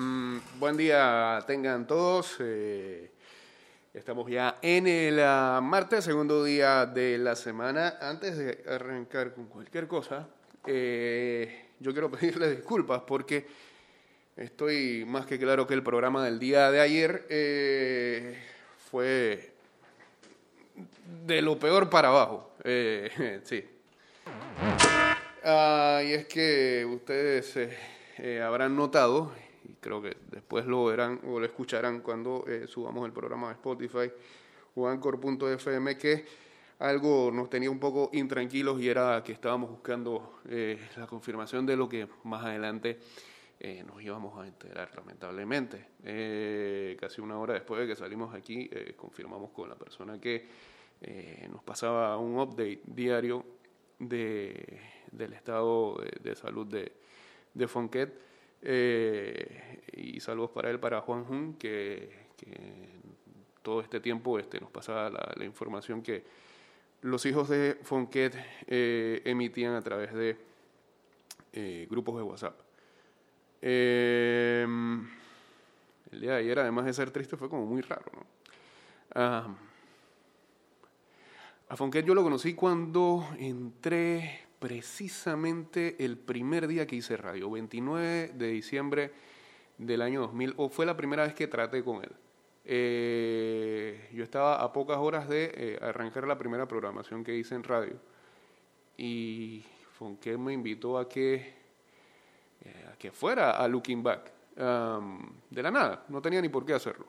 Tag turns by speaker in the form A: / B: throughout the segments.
A: Mm, buen día tengan todos. Eh, estamos ya en el ah, martes, segundo día de la semana. Antes de arrancar con cualquier cosa, eh, yo quiero pedirles disculpas porque estoy más que claro que el programa del día de ayer eh, fue de lo peor para abajo. sí. Ah, y es que ustedes habrán notado y creo que después lo verán o lo escucharán cuando eh, subamos el programa de Spotify o Anchor.fm que algo nos tenía un poco intranquilos y era que estábamos buscando eh, la confirmación de lo que más adelante eh, nos íbamos a enterar lamentablemente. casi una hora después de que salimos aquí confirmamos con la persona que nos pasaba un update diario de, del estado de, salud de, de Fonquet eh, y saludos para él, para Juan Jun, que, todo este tiempo este, nos pasaba la, información que los hijos de Fonquet eh, emitían a través de eh, grupos de WhatsApp. El día de ayer, además de ser triste, fue como muy raro. ¿no? Ah, a Fonquet yo lo conocí cuando entré precisamente el primer día que hice radio, 29 de diciembre del año 2000, o fue la primera vez que traté con él. Eh, yo estaba a pocas horas de eh, arrancar la primera programación que hice en radio y Fonque me invitó eh, a que fuera a Looking Back. de la nada, no tenía ni por qué hacerlo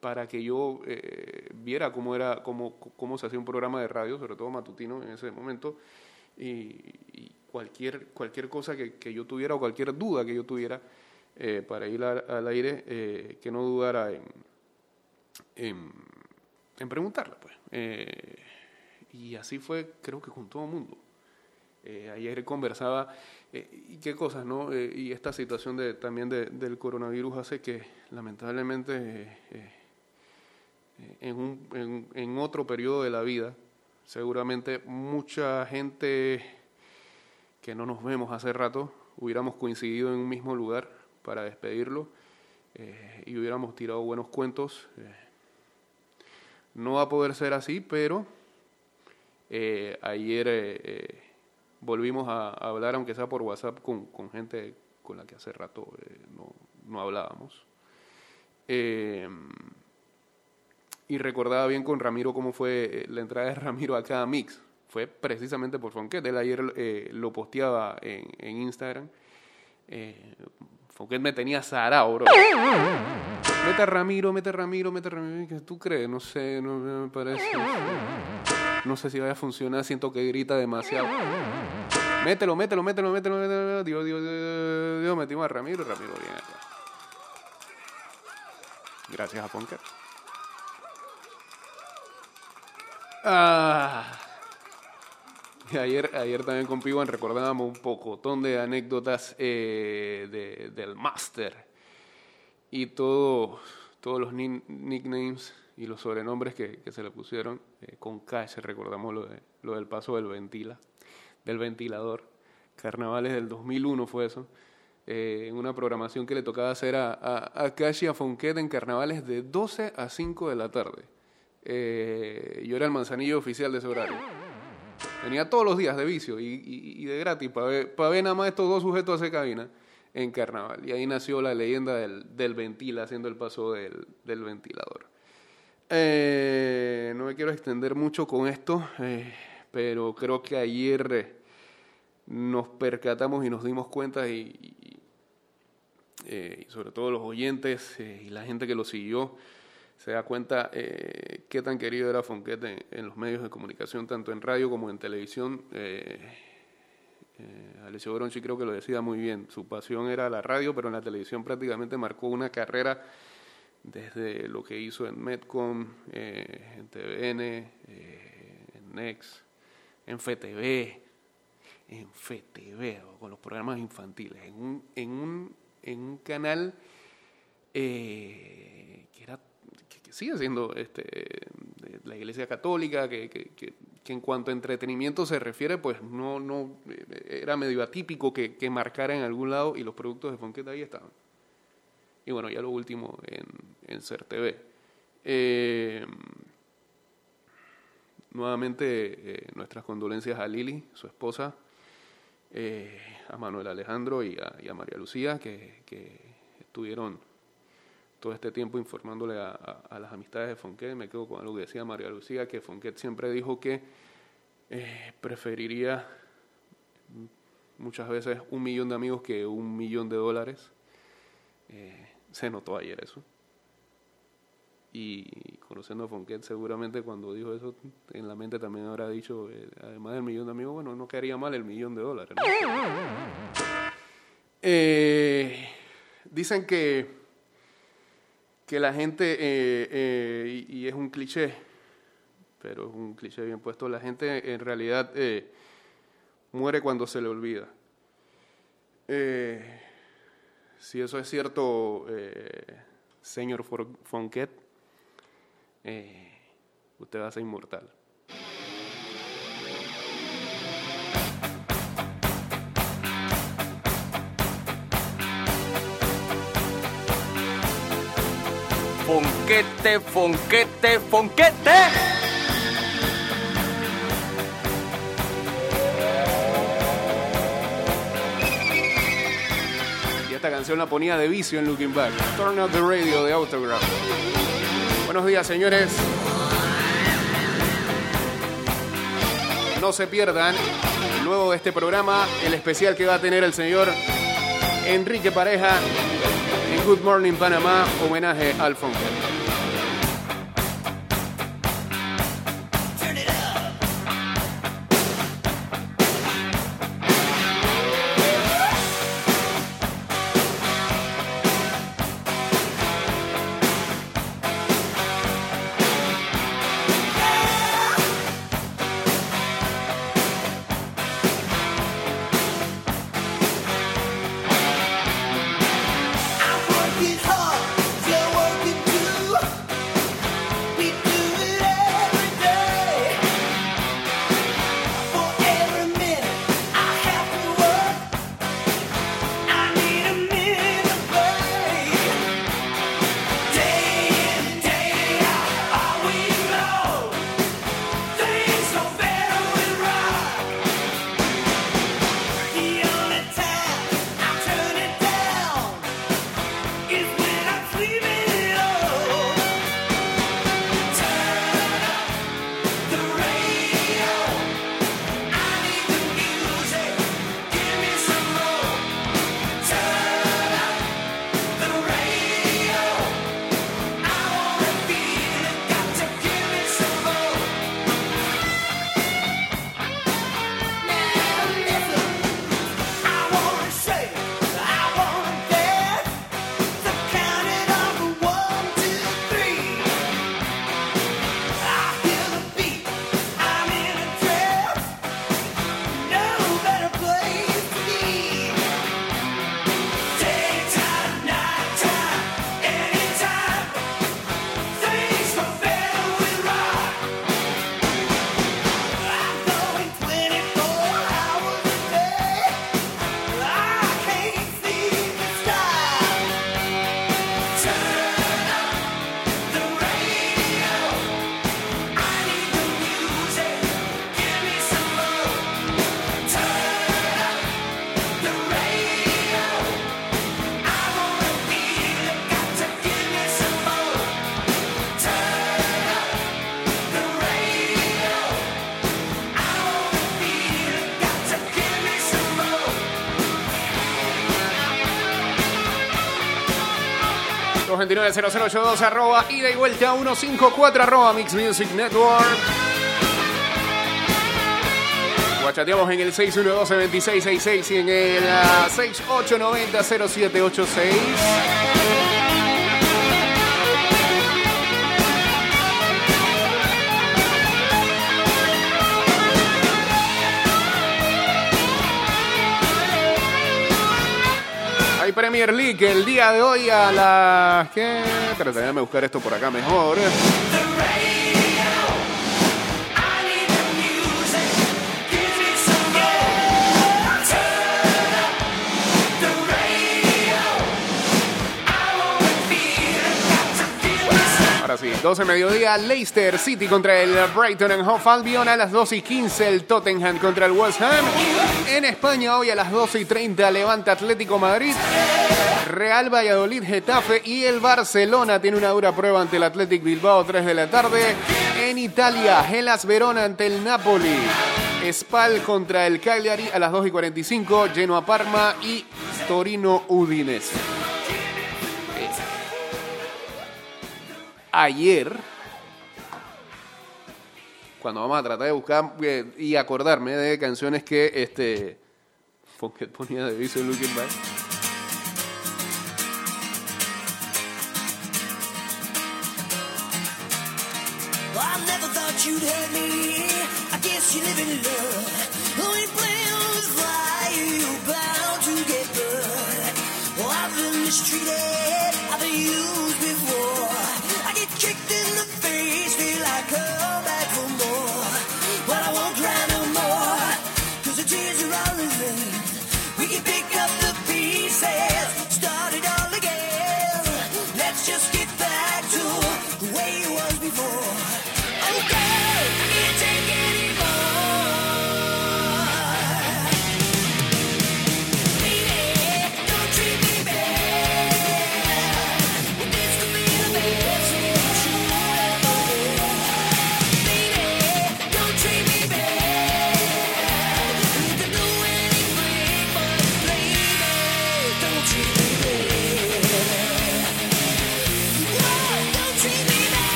A: para que yo eh, viera cómo, era, cómo, cómo se hacía un programa de radio, sobre todo matutino en ese momento, y, cualquier, cualquier cosa que, yo tuviera o cualquier duda que yo tuviera eh, para ir al, aire, eh, que no dudara en, en, preguntarla. Pues. y así fue, creo que con todo el mundo. ayer conversaba, y qué cosas, ¿no? y esta situación de, también de, del coronavirus hace que lamentablemente en, un, en, otro periodo de la vida. Seguramente mucha gente que no nos vemos hace rato hubiéramos coincidido en un mismo lugar para despedirlo eh, y hubiéramos tirado buenos cuentos. Eh, no va a poder ser así, pero eh, ayer volvimos a, hablar, aunque sea por WhatsApp, con, con gente con la que hace rato no, no, hablábamos y recordaba bien con Ramiro cómo fue eh, la entrada de Ramiro a cada mix. Fue precisamente por Fonquet. Él ayer eh, lo posteaba en, en Instagram. Eh, Fonquet me tenía zarao, bro. Mete a Ramiro, mete a Ramiro, mete a Ramiro. ¿Qué tú crees? No sé, no me parece. No sé si vaya a funcionar. Siento que grita demasiado. Mételo, mételo, mételo, mételo, mételo. Dios, Dios, Dios, Dios. Metimos a Ramiro, Ramiro viene. Gracias a Fonquet. Ah. Ayer, ayer también con Piwan recordábamos un pocotón de anécdotas eh, del Master y todo, todos los nicknames y los sobrenombres que, se le pusieron. Eh, con Cash recordamos lo, de, del paso del ventila, del ventilador. Carnavales del 2001 fue eso. Eh, en una programación que le tocaba hacer a Cash y a Fonquet en carnavales de 12 a 5 de la tarde. Eh, yo era el manzanillo oficial de ese horario. Venía todos los días de vicio y, de gratis para ver, nada más estos dos sujetos hacer cabina en carnaval. Y ahí nació la leyenda del, del haciendo el paso del, del ventilador. Eh, no me quiero extender mucho con esto, eh, pero creo que ayer nos percatamos y nos dimos cuenta y, y sobre todo los oyentes y la gente que lo siguió, se da cuenta eh, qué tan querido era Fonquete en, los medios de comunicación, tanto en radio como en televisión. Eh, eh, Alessio Bronchi creo que lo decía muy bien, su pasión era la radio, pero en la televisión prácticamente marcó una carrera desde lo que hizo en Metcom, eh, en TVN, en Next, en FTV, en FTV, con los programas infantiles, en un, en un, en un canal que era sigue siendo este, la Iglesia Católica, que, que en cuanto a entretenimiento se refiere, pues no, no eh, era medio atípico que, que marcara en algún lado y los productos de Fonquet ahí estaban. Y bueno, ya lo último en, en Ser. Eh, nuevamente, nuestras condolencias a Lili, su esposa, a Manuel Alejandro y a, María Lucía, que, que, estuvieron todo este tiempo informándole a, las amistades de Fonquet. Me quedo con algo que decía María Lucía, que Fonquet siempre dijo que eh, preferiría muchas veces un millón de amigos que un millón de dólares. Eh, se notó ayer eso. Y conociendo a Fonquet, seguramente cuando dijo eso, en la mente también habrá dicho, eh, además del millón de amigos, bueno, no quedaría mal el millón de dólares. dicen que que la gente, eh, eh, y, es un cliché, pero es un cliché bien puesto, la gente en realidad eh, muere cuando se le olvida. si eso es cierto, señor Fonquet, usted va a ser inmortal.
B: Fonquete, fonquete, fonquete.
A: Y esta canción la ponía de vicio en Looking Back. Turn out the radio de Autograph. Buenos días, señores. No se pierdan, luego de este programa, el especial que va a tener el señor Enrique Pareja Good Morning Panamá, homenaje al Fonseca. 590082 arroba ida y vuelta 154 arroba Mix Music Network. Guachateamos en el 612-2666 y en el ah, 6890-0786. Premier League el día de hoy a las... ¿Qué? Trataré de buscar esto por acá mejor. Sí. 12 mediodía, Leicester City contra el Brighton and Hove Albion. A las 2 y 15, el Tottenham contra el West Ham. En España, hoy a las 12 y 30, Levante Atlético Madrid. Real Valladolid Getafe. Y el Barcelona tiene una dura prueba ante el Athletic Bilbao, 3 de la tarde. En Italia, Gelas Verona ante el Napoli. Spal contra el Cagliari a las 2 y 45. Genoa Parma y Torino Udinese. Ayer, cuando vamos a tratar de buscar eh, y acordarme de canciones que este Fonket ponía de Visual Looking Back.
C: I've been mistreated. I've been used before.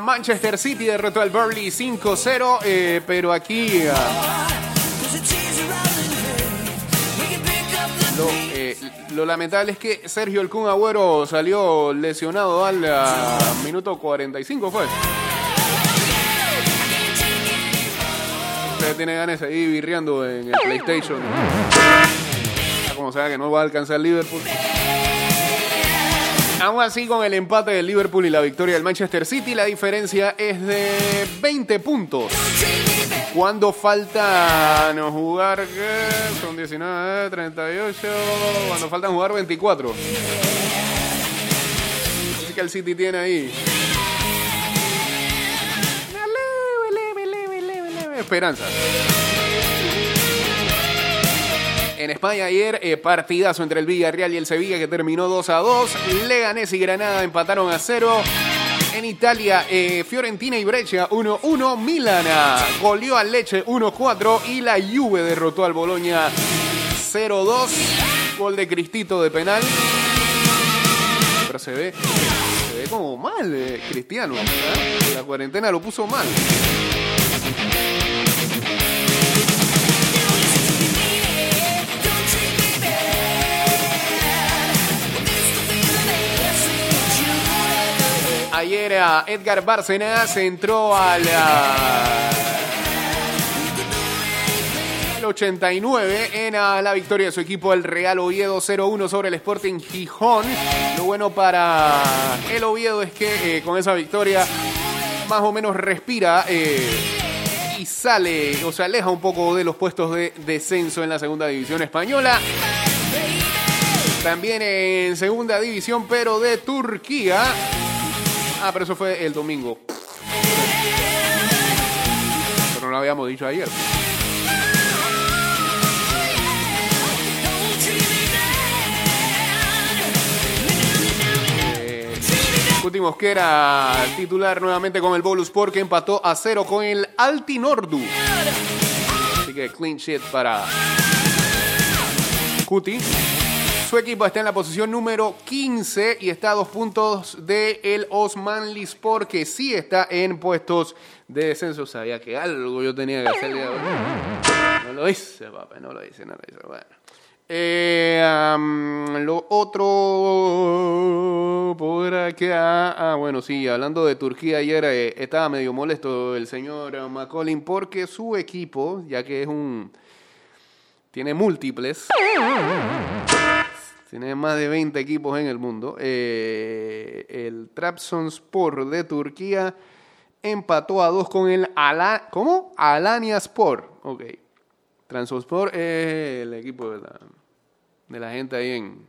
A: Manchester City derrotó al Burnley 5-0, eh, pero aquí
C: the
A: lo, eh, lo lamentable es que Sergio El Kun Agüero salió lesionado al uh, minuto 45, fue. Usted tiene ganas seguir birreando en el PlayStation. Como sea que no va a alcanzar Liverpool. Aún así, con el empate del Liverpool y la victoria del Manchester City, la diferencia es de 20 puntos. Cuando faltan jugar. Son 19, 38. Cuando faltan jugar 24. Así que el City tiene ahí. Esperanza. En España ayer, eh, partidazo entre el Villarreal y el Sevilla que terminó 2 a 2. Leganés y Granada empataron a 0. En Italia, eh, Fiorentina y Brescia 1-1. Milana goleó al Leche 1-4. Y la Juve derrotó al Boloña 0-2. Gol de Cristito de penal. Pero se ve, se ve como mal, eh, Cristiano. La cuarentena lo puso mal. Ayer Edgar Bárcenas entró al, ah, al 89 en ah, la victoria de su equipo el Real Oviedo 0-1 sobre el Sporting Gijón. Lo bueno para el Oviedo es que eh, con esa victoria más o menos respira eh, y sale o se aleja un poco de los puestos de descenso en la segunda división española. También en segunda división, pero de Turquía. Ah, pero eso fue el domingo. Pero no lo habíamos dicho ayer. Eh, Cuti Mosquera titular nuevamente con el Bolus porque empató a cero con el Altinordu. Así que clean sheet para Cuti. Su equipo está en la posición número 15 y está a dos puntos de el Osman Lispor, que sí está en puestos de descenso. Sabía que algo yo tenía que hacer. el día de hoy. No lo hice, papá, no lo hice, no lo hice. Bueno. Eh, lo otro por acá. Ah, bueno, sí, hablando de Turquía, ayer eh, estaba medio molesto el señor McCollin porque su equipo, ya que es un. tiene múltiples, Tiene más de 20 equipos en el mundo. Eh, el Trabzonspor de Turquía empató a dos con el Ala, ¿cómo? Alanya Sport. Ok. Trabzonspor es el equipo de la, de la gente ahí en,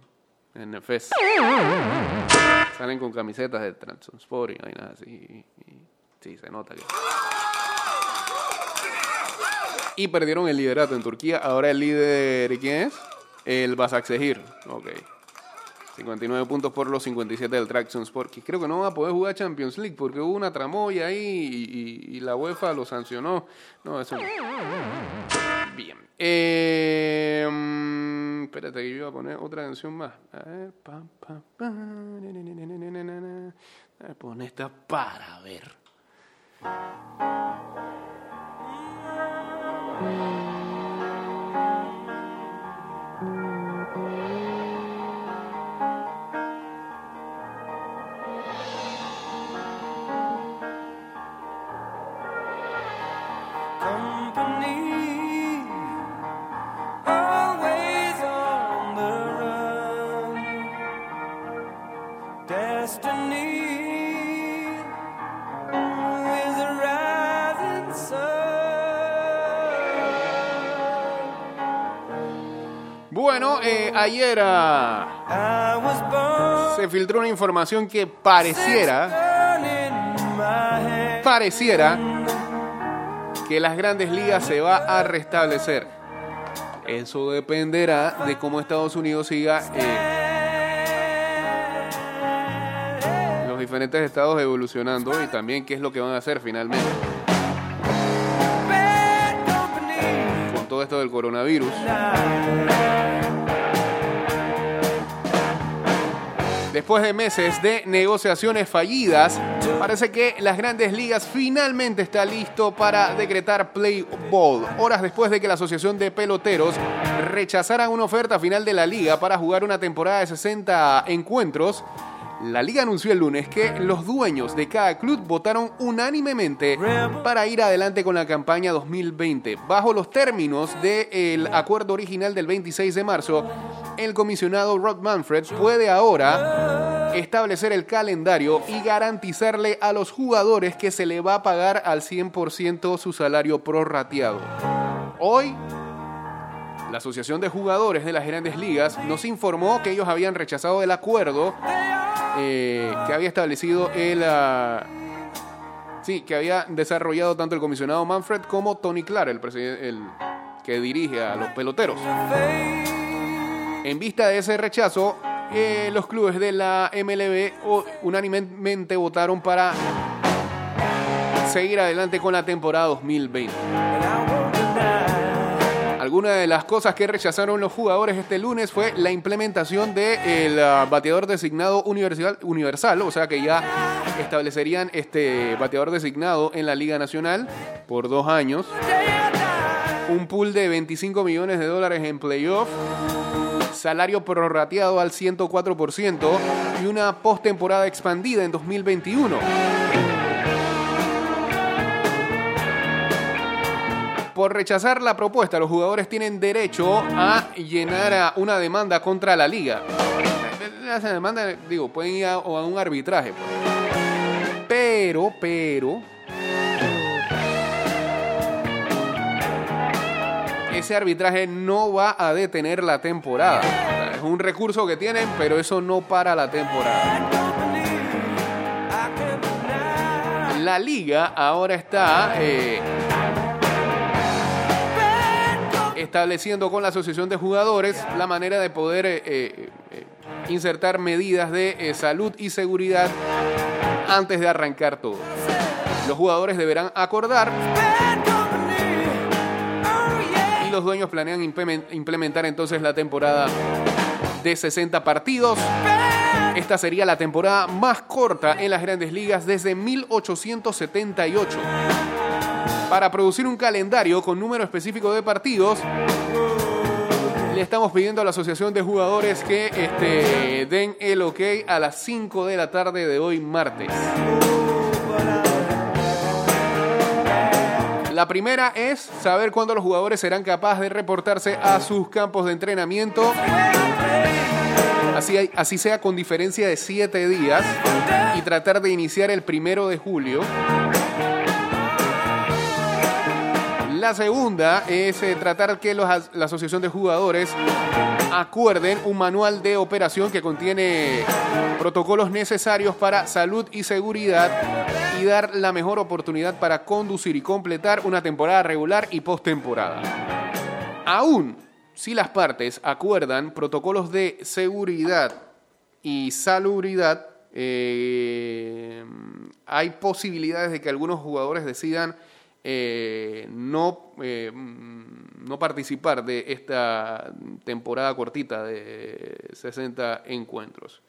A: en. Salen con camisetas de Trabzonspor y vainas así. y- y- sí, se nota que... Y perdieron el liderato en Turquía. Ahora el líder, ¿quién es? El Basaksehir, ok. 59 puntos por los 57 del Traction Sport. Que creo que no va a poder jugar Champions League porque hubo una tramoya ahí y, y, y la UEFA lo sancionó. No, eso. Bien. Eh, espérate que yo iba a poner otra canción más. A ver, pa, pa, pa, a ver, pon esta para ver.
D: Thank.
A: Bueno, eh, ayer ah, se filtró una información que pareciera, pareciera que las grandes ligas se va a restablecer. Eso dependerá de cómo Estados Unidos siga eh, diferentes estados evolucionando y también qué es lo que van a hacer finalmente con todo esto del coronavirus. Después de meses de negociaciones fallidas, parece que las grandes ligas finalmente está listo para decretar play ball. Horas después de que la Asociación de Peloteros rechazara una oferta final de la liga para jugar una temporada de 60 encuentros, la liga anunció el lunes que los dueños de cada club votaron unánimemente para ir adelante con la campaña 2020. Bajo los términos del acuerdo original del 26 de marzo, el comisionado Rod Manfred puede ahora establecer el calendario y garantizarle a los jugadores que se le va a pagar al 100% su salario prorrateado. Hoy, la Asociación de Jugadores de las Grandes Ligas nos informó que ellos habían rechazado el acuerdo eh, que había establecido el... ah, sí, que había desarrollado tanto el comisionado Manfred como Tony Clark, el, el que dirige a los peloteros. En vista de ese rechazo, eh, los clubes de la MLB unánimemente votaron para seguir adelante con la temporada 2020. Alguna de las cosas que rechazaron los jugadores este lunes fue la implementación del bateador designado universal, universal, o sea que ya establecerían este bateador designado en la Liga Nacional por dos años, un pool de 25 millones de dólares en playoff, salario prorrateado al 104% y una postemporada expandida en 2021. Por rechazar la propuesta, los jugadores tienen derecho a llenar una demanda contra la liga. Esa demanda, digo, pueden ir a, un arbitraje. pues. Pero, pero... Ese arbitraje no va a detener la temporada. Es un recurso que tienen, pero eso no para la temporada. La liga ahora está eh, estableciendo con la asociación de jugadores la manera de poder eh, eh, eh, insertar medidas de salud y seguridad antes de arrancar todo. Los jugadores deberán acordar y los dueños planean implemen- implementar entonces la temporada de 60 partidos. Esta sería la temporada más corta en las grandes ligas desde 1878. Para producir un calendario con número específico de partidos, le estamos pidiendo a la Asociación de Jugadores que este, den el ok a las 5 de la tarde de hoy martes. La primera es saber cuándo los jugadores serán capaces de reportarse a sus campos de entrenamiento así, así sea con diferencia de siete días, y tratar de iniciar el primero de julio. La segunda es eh, tratar que los la Asociación de Jugadores acuerden un manual de operación que contiene protocolos necesarios para salud y seguridad y dar la mejor oportunidad para conducir y completar una temporada regular y postemporada. Aún si las partes acuerdan protocolos de seguridad y salubridad, eh, hay posibilidades de que algunos jugadores decidan eh, no, eh, mm, no participar de esta temporada cortita de 60 encuentros.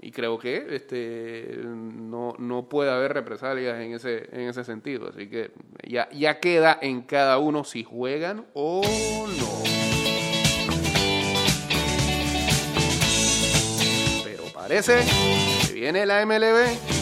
A: Y creo que este, no, no puede haber represalias en ese, en ese sentido. Así que ya, ya queda en cada uno si juegan o no. Pero parece que viene la MLB.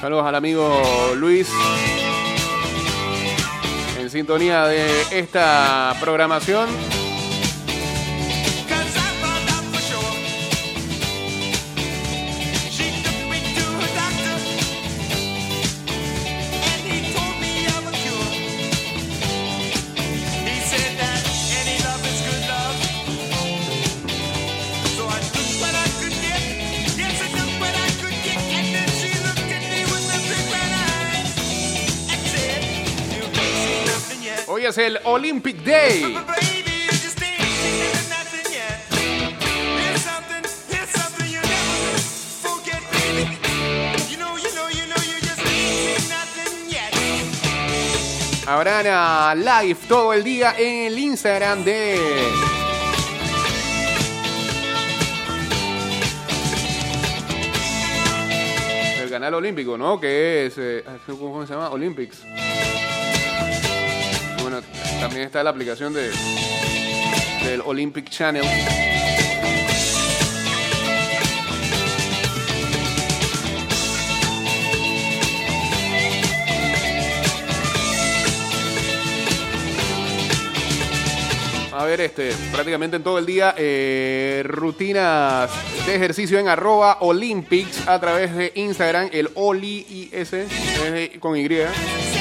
A: Saludos al amigo Luis. En sintonía de esta programación.
D: Nothing yet.
A: Habrán ah, live todo el día en el Instagram de el canal olímpico, ¿no? Que es eh, ¿cómo se llama? Olympics. También está la aplicación de del Olympic Channel. A ver, este, prácticamente en todo el día, eh, rutinas de ejercicio en arroba Olympics a través de Instagram, el Oli IS, con Y.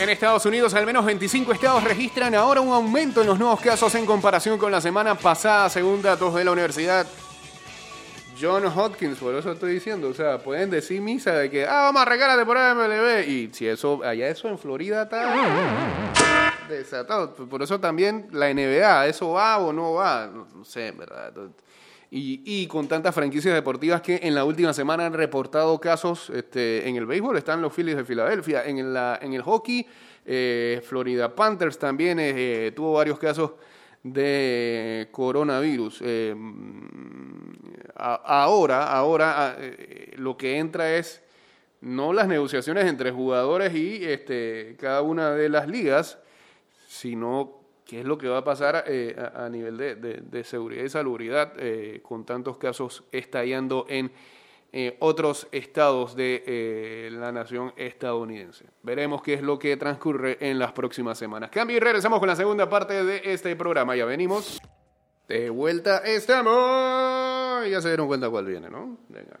A: En Estados Unidos, al menos 25 estados registran ahora un aumento en los nuevos casos en comparación con la semana pasada, según datos de la Universidad John Hopkins. Por eso estoy diciendo, o sea, pueden decir misa de que, ah, vamos a arrancar la temporada de MLB. Y si eso, allá eso en Florida está desatado. Por eso también la NBA, ¿eso va o no va? No, sé, verdad. Y, y con tantas franquicias deportivas que en la última semana han reportado casos este, en el béisbol, están los Phillies de Filadelfia, en, la, en el hockey, eh, Florida Panthers también eh, tuvo varios casos de coronavirus. Eh, ahora, ahora eh, lo que entra es no las negociaciones entre jugadores y este, cada una de las ligas, sino qué es lo que va a pasar eh, a, nivel de, seguridad y salubridad eh, con tantos casos estallando en eh, otros estados de la nación estadounidense. Veremos qué es lo que transcurre en las próximas semanas. Cambio y regresamos con la segunda parte de este programa. Ya venimos. De vuelta estamos. Ya se dieron cuenta cuál viene, ¿no? Venga.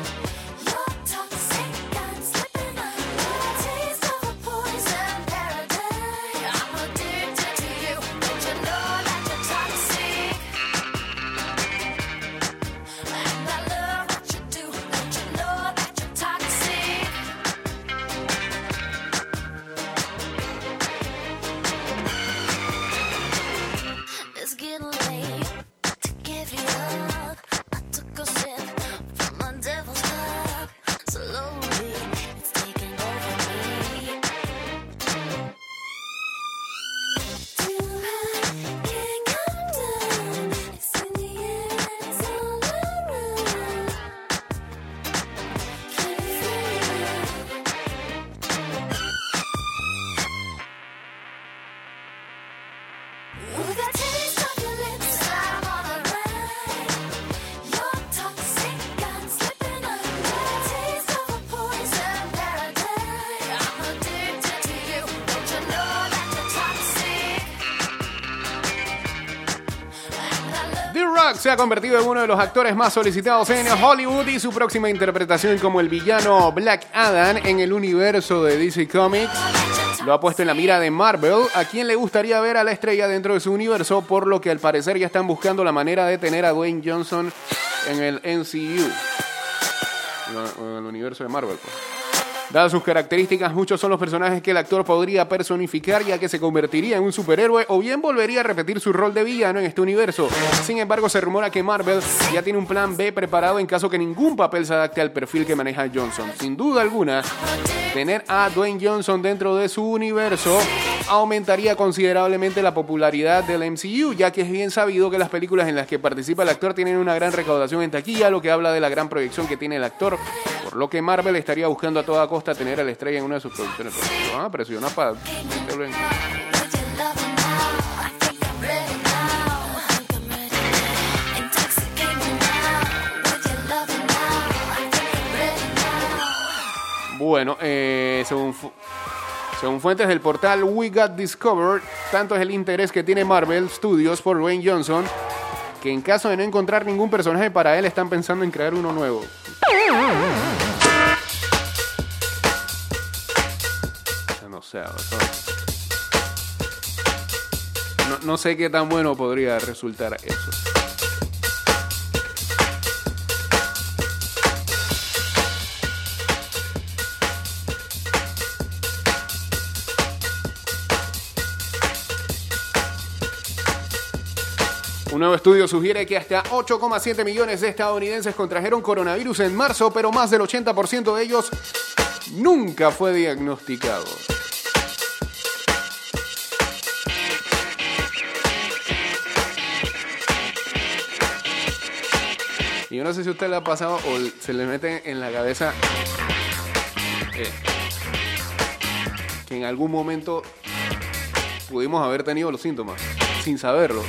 A: Se ha convertido en uno de los actores más solicitados en Hollywood y su próxima interpretación como el villano Black Adam en el universo de DC Comics lo ha puesto en la mira de Marvel, a quien le gustaría ver a la estrella dentro de su universo, por lo que al parecer ya están buscando la manera de tener a Dwayne Johnson en el MCU, en el universo de Marvel. pues. Dadas sus características, muchos son los personajes que el actor podría personificar, ya que se convertiría en un superhéroe o bien volvería a repetir su rol de villano en este universo. Sin embargo, se rumora que Marvel ya tiene un plan B preparado en caso que ningún papel se adapte al perfil que maneja Johnson. Sin duda alguna, tener a Dwayne Johnson dentro de su universo aumentaría considerablemente la popularidad del MCU, ya que es bien sabido que las películas en las que participa el actor tienen una gran recaudación en taquilla, lo que habla de la gran proyección que tiene el actor, por lo que Marvel estaría buscando a toda costa tener a la estrella en una de sus producciones. Pero lo van a presionar para. Bueno, eh, según, según fuentes del portal We Got Discovered, tanto es el interés que tiene Marvel Studios por Dwayne Johnson que en caso de no encontrar ningún personaje para él, están pensando en crear uno nuevo. Eso- no, no sé qué tan bueno podría resultar eso. Un nuevo estudio sugiere que hasta 8,7 millones de estadounidenses contrajeron coronavirus en marzo, pero más del 80% de ellos nunca fue diagnosticado. Yo no sé si a usted le ha pasado o se le mete en la cabeza eh, que en algún momento pudimos haber tenido los síntomas. sin saberlo.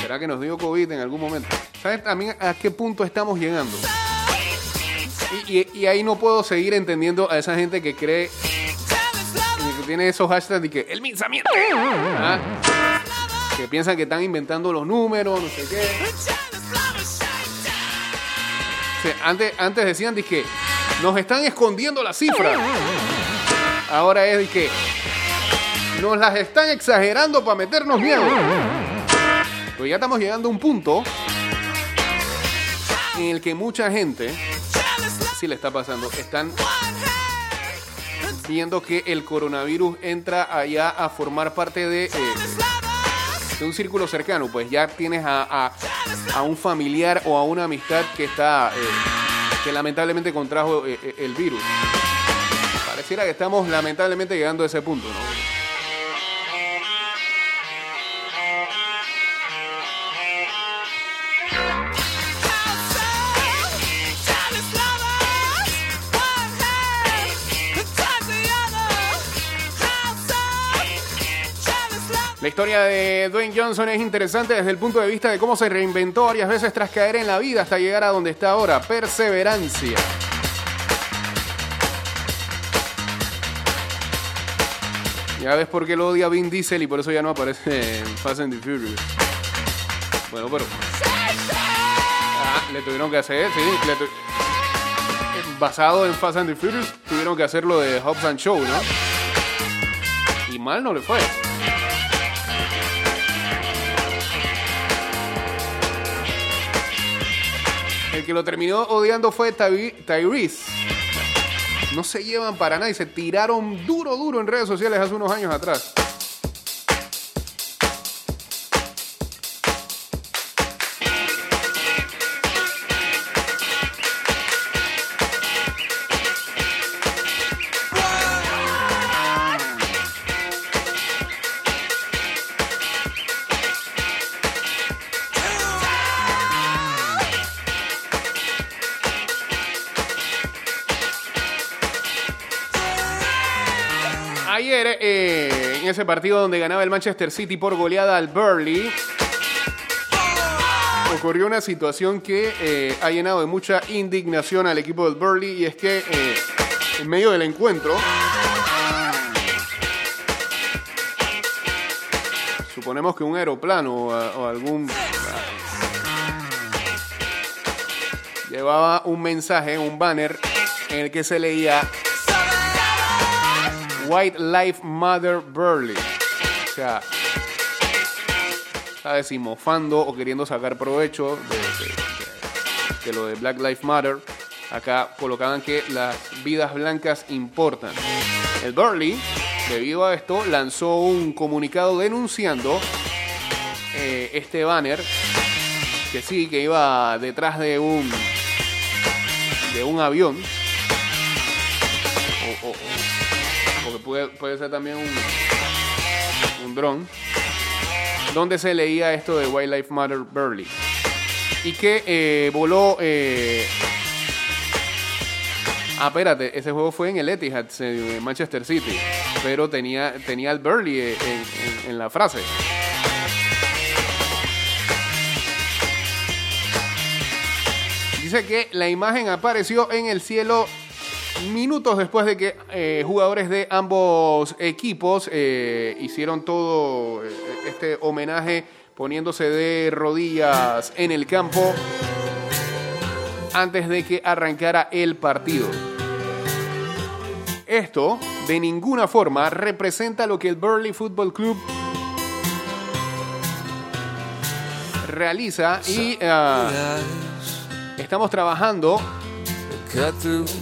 A: ¿Será que nos dio COVID en algún momento? ¿Sabes también a qué punto estamos llegando? Y, ahí no puedo seguir entendiendo a esa gente que cree que tiene esos hashtags de que el pensamiento. ¿ah? Que piensan que están inventando los números, no sé qué. Antes, decían de que nos están escondiendo las cifras. Ahora es que nos las están exagerando para meternos miedo. Pero ya estamos llegando a un punto en el que mucha gente, sí le está pasando, están viendo que el coronavirus entra allá a formar parte de, eh, de un círculo cercano. Pues ya tienes a, a- un familiar o a una amistad que está, eh, que lamentablemente contrajo eh, eh, el virus. Pareciera que estamos lamentablemente llegando a ese punto, ¿no? La historia de Dwayne Johnson es interesante desde el punto de vista de cómo se reinventó varias veces tras caer en la vida hasta llegar a donde está ahora. Perseverancia. Ya ves por qué lo odia Vin Diesel y por eso ya no aparece en Fast and the Furious. Bueno, pero... Ah, le tuvieron que hacer, sí, basado en Fast and the Furious, tuvieron que hacer lo de Hobbs and Show, ¿no? Y mal no le fue. Que lo terminó odiando fue Ty- Tyrese. No se llevan para nada y se tiraron duro, duro en redes sociales hace unos años atrás. Partido donde ganaba el Manchester City por goleada al Burnley, ocurrió una situación que eh, ha llenado de mucha indignación al equipo del Burnley y es que eh, en medio del encuentro, suponemos que un aeroplano o algún llevaba un mensaje, un banner en el que se leía White Life Matter Burley. O sea, ¿sabes? Si mofando o queriendo sacar provecho de lo de Black Lives Matter. Acá colocaban que las vidas blancas importan. El Burley, debido a esto, lanzó un comunicado denunciando eh, este banner que sí, que iba detrás de un de un avión puede, ser también un, un dron, donde se leía esto de Wildlife Matter Burley. Y que eh, voló... eh, Ah, espérate, ese juego fue en el Etihad, en Manchester City, pero tenía, tenía el Burley en la frase. Dice que la imagen apareció en el cielo minutos después de que eh, jugadores de ambos equipos eh, hicieron todo eh, este homenaje poniéndose de rodillas en el campo antes de que arrancara el partido. Esto de ninguna forma representa lo que el Burley Football Club realiza y ah, estamos trabajando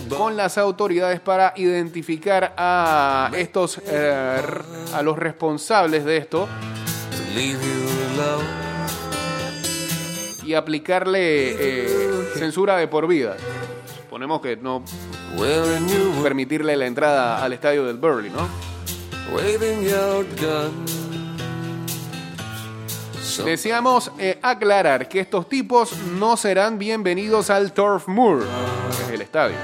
A: con las autoridades para identificar a estos eh, a los responsables de esto y aplicarle eh, censura de por vida. Suponemos que no permitirle la entrada al estadio del Burley, ¿no? Deseamos eh, aclarar que estos tipos no serán bienvenidos al Turf Moor, que es el estadio.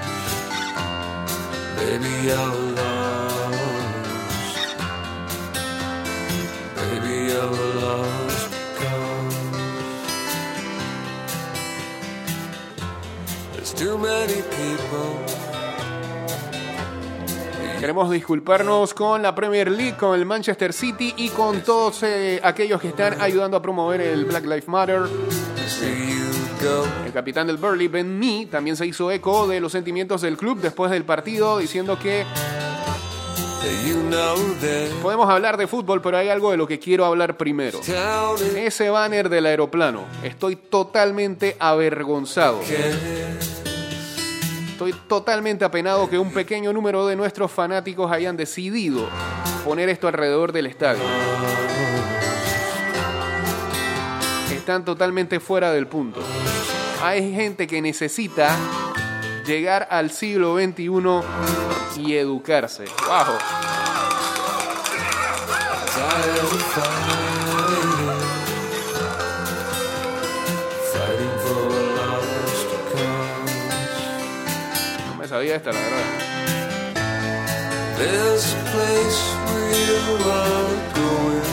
A: Queremos disculparnos con la Premier League, con el Manchester City y con todos eh, aquellos que están ayudando a promover el Black Lives Matter. El capitán del Burley, Ben Mee, también se hizo eco de los sentimientos del club después del partido, diciendo que podemos hablar de fútbol, pero hay algo de lo que quiero hablar primero. Ese banner del aeroplano, estoy totalmente avergonzado. Estoy totalmente apenado que un pequeño número de nuestros fanáticos hayan decidido poner esto alrededor del estadio. Están totalmente fuera del punto. Hay gente que necesita llegar al siglo XXI y educarse. ¡Wow! Sabía esta, la verdad.
E: There's a place where you are going.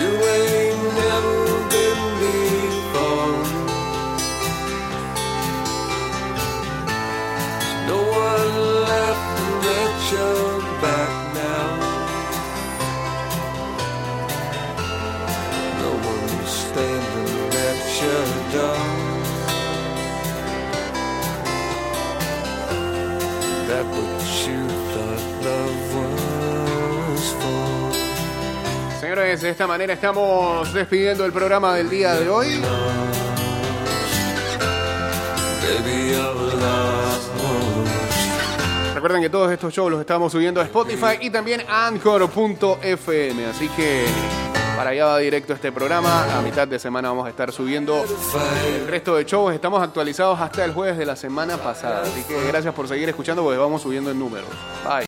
E: You ain't never been before. No one laughing at your
A: de esta manera estamos despidiendo el programa del día de hoy. Recuerden que todos estos shows los estamos subiendo a Spotify y también a Anchor.fm. Así que para allá va directo este programa. A mitad de semana vamos a estar subiendo el resto de shows. Estamos actualizados hasta el jueves de la semana pasada. Así que gracias por seguir escuchando porque vamos subiendo en números. Bye.